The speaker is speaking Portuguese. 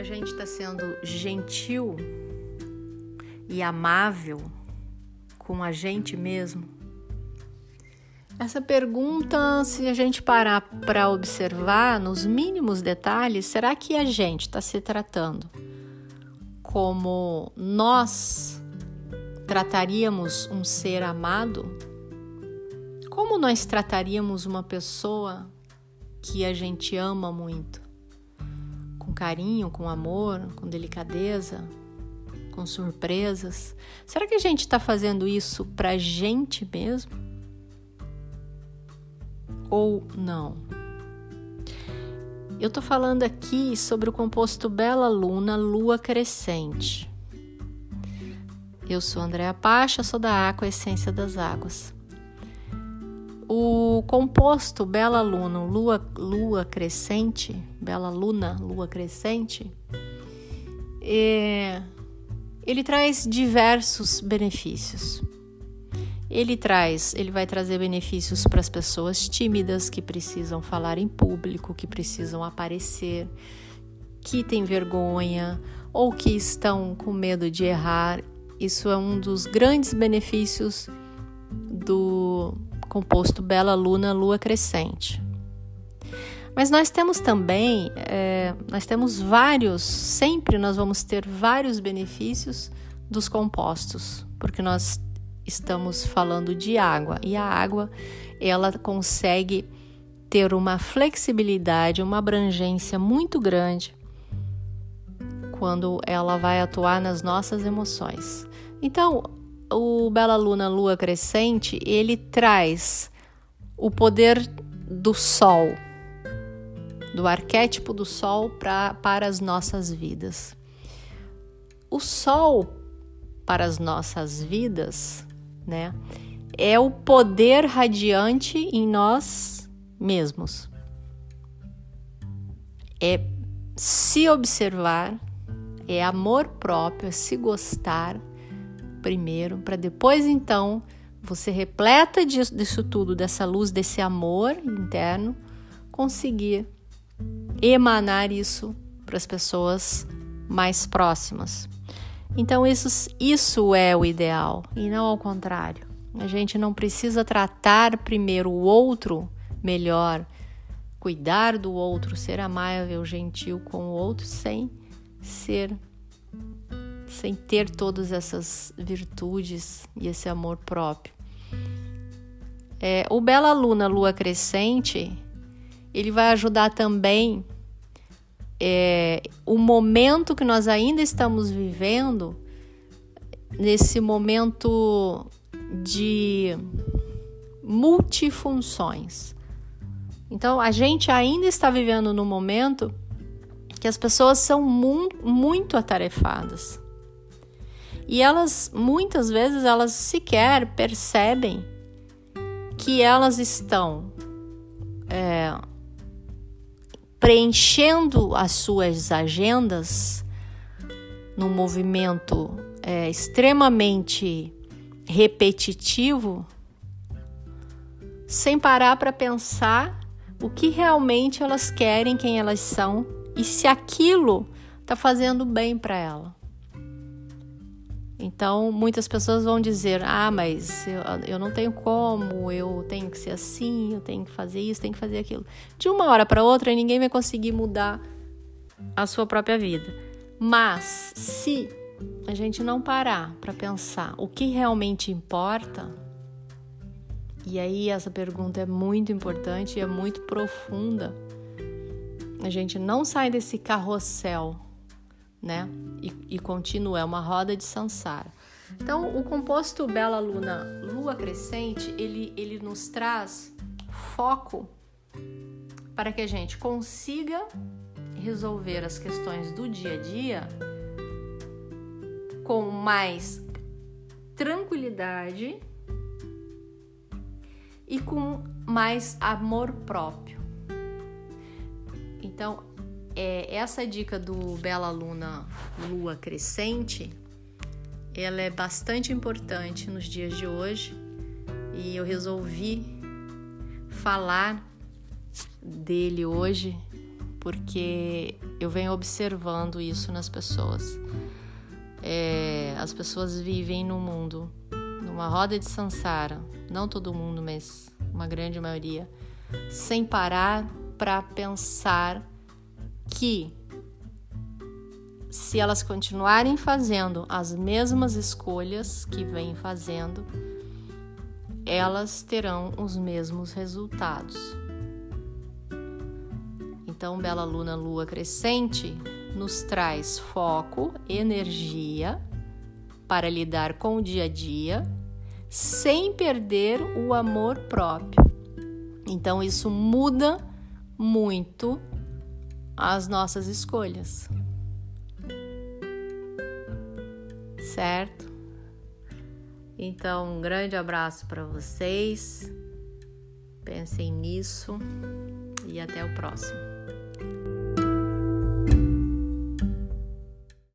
a gente está sendo gentil e amável com a gente mesmo? Essa pergunta, se a gente parar para observar nos mínimos detalhes, será que a gente está se tratando como nós trataríamos um ser amado? Como nós trataríamos uma pessoa que a gente ama muito? Carinho, com amor, com delicadeza, com surpresas? Será que a gente está fazendo isso para a gente mesmo? Ou não? Eu estou falando aqui sobre o composto Bela Luna Lua Crescente. Eu sou Andréa Pacha, sou da Aqua Essência das Águas. O composto Bela Luna Lua, Lua Crescente, Bela Luna Lua Crescente, é, ele traz diversos benefícios. Ele traz, ele vai trazer benefícios para as pessoas tímidas que precisam falar em público, que precisam aparecer, que têm vergonha ou que estão com medo de errar. Isso é um dos grandes benefícios do composto Bela Luna Lua Crescente. Mas nós temos também, é, nós temos vários, sempre nós vamos ter vários benefícios dos compostos, porque nós estamos falando de água e a água ela consegue ter uma flexibilidade, uma abrangência muito grande quando ela vai atuar nas nossas emoções. Então, o Bela Luna Lua Crescente, ele traz o poder do sol, do arquétipo do sol pra, para as nossas vidas. O sol para as nossas vidas né? É o poder radiante em nós mesmos. É se observar, é amor próprio, é se gostar primeiro, para depois então você repleta disso, disso tudo, dessa luz, desse amor interno, conseguir emanar isso para as pessoas mais próximas. Então, isso, isso é o ideal e não ao contrário. A gente não precisa tratar primeiro o outro melhor, cuidar do outro, ser amável, gentil com o outro, sem ser, sem ter todas essas virtudes e esse amor próprio. É, o Bela Luna Lua Crescente, ele vai ajudar também é, o momento que nós ainda estamos vivendo, nesse momento de multifunções. Então, a gente ainda está vivendo no momento que as pessoas são mu muito atarefadas. E elas, muitas vezes, elas sequer percebem que elas estão é, preenchendo as suas agendas num movimento é, extremamente repetitivo, sem parar para pensar o que realmente elas querem, quem elas são e se aquilo está fazendo bem para ela. Então, muitas pessoas vão dizer: ah, mas eu, eu, não tenho como, eu tenho que ser assim, eu tenho que fazer isso, tenho que fazer aquilo. De uma hora para outra, ninguém vai conseguir mudar a sua própria vida. Mas, se a gente não parar para pensar o que realmente importa, e aí essa pergunta é muito importante e é muito profunda, a gente não sai desse carrossel né? E, e continua, é uma roda de sansara. Então, o composto Bela Luna Lua Crescente, ele, ele nos traz foco para que a gente consiga resolver as questões do dia a dia com mais tranquilidade e com mais amor próprio. Então, é, essa dica do Bela Luna Lua Crescente, ela é bastante importante nos dias de hoje e eu resolvi falar dele hoje porque eu venho observando isso nas pessoas. É, as pessoas vivem no mundo, numa roda de sansara, não todo mundo, mas uma grande maioria, sem parar para pensar que se elas continuarem fazendo as mesmas escolhas que vêm fazendo, elas terão os mesmos resultados. Então, Bela Luna Lua Crescente nos traz foco, energia para lidar com o dia a dia, sem perder o amor próprio. Então, isso muda muito as nossas escolhas. Certo? Então, um grande abraço para vocês. Pensem nisso e até o próximo.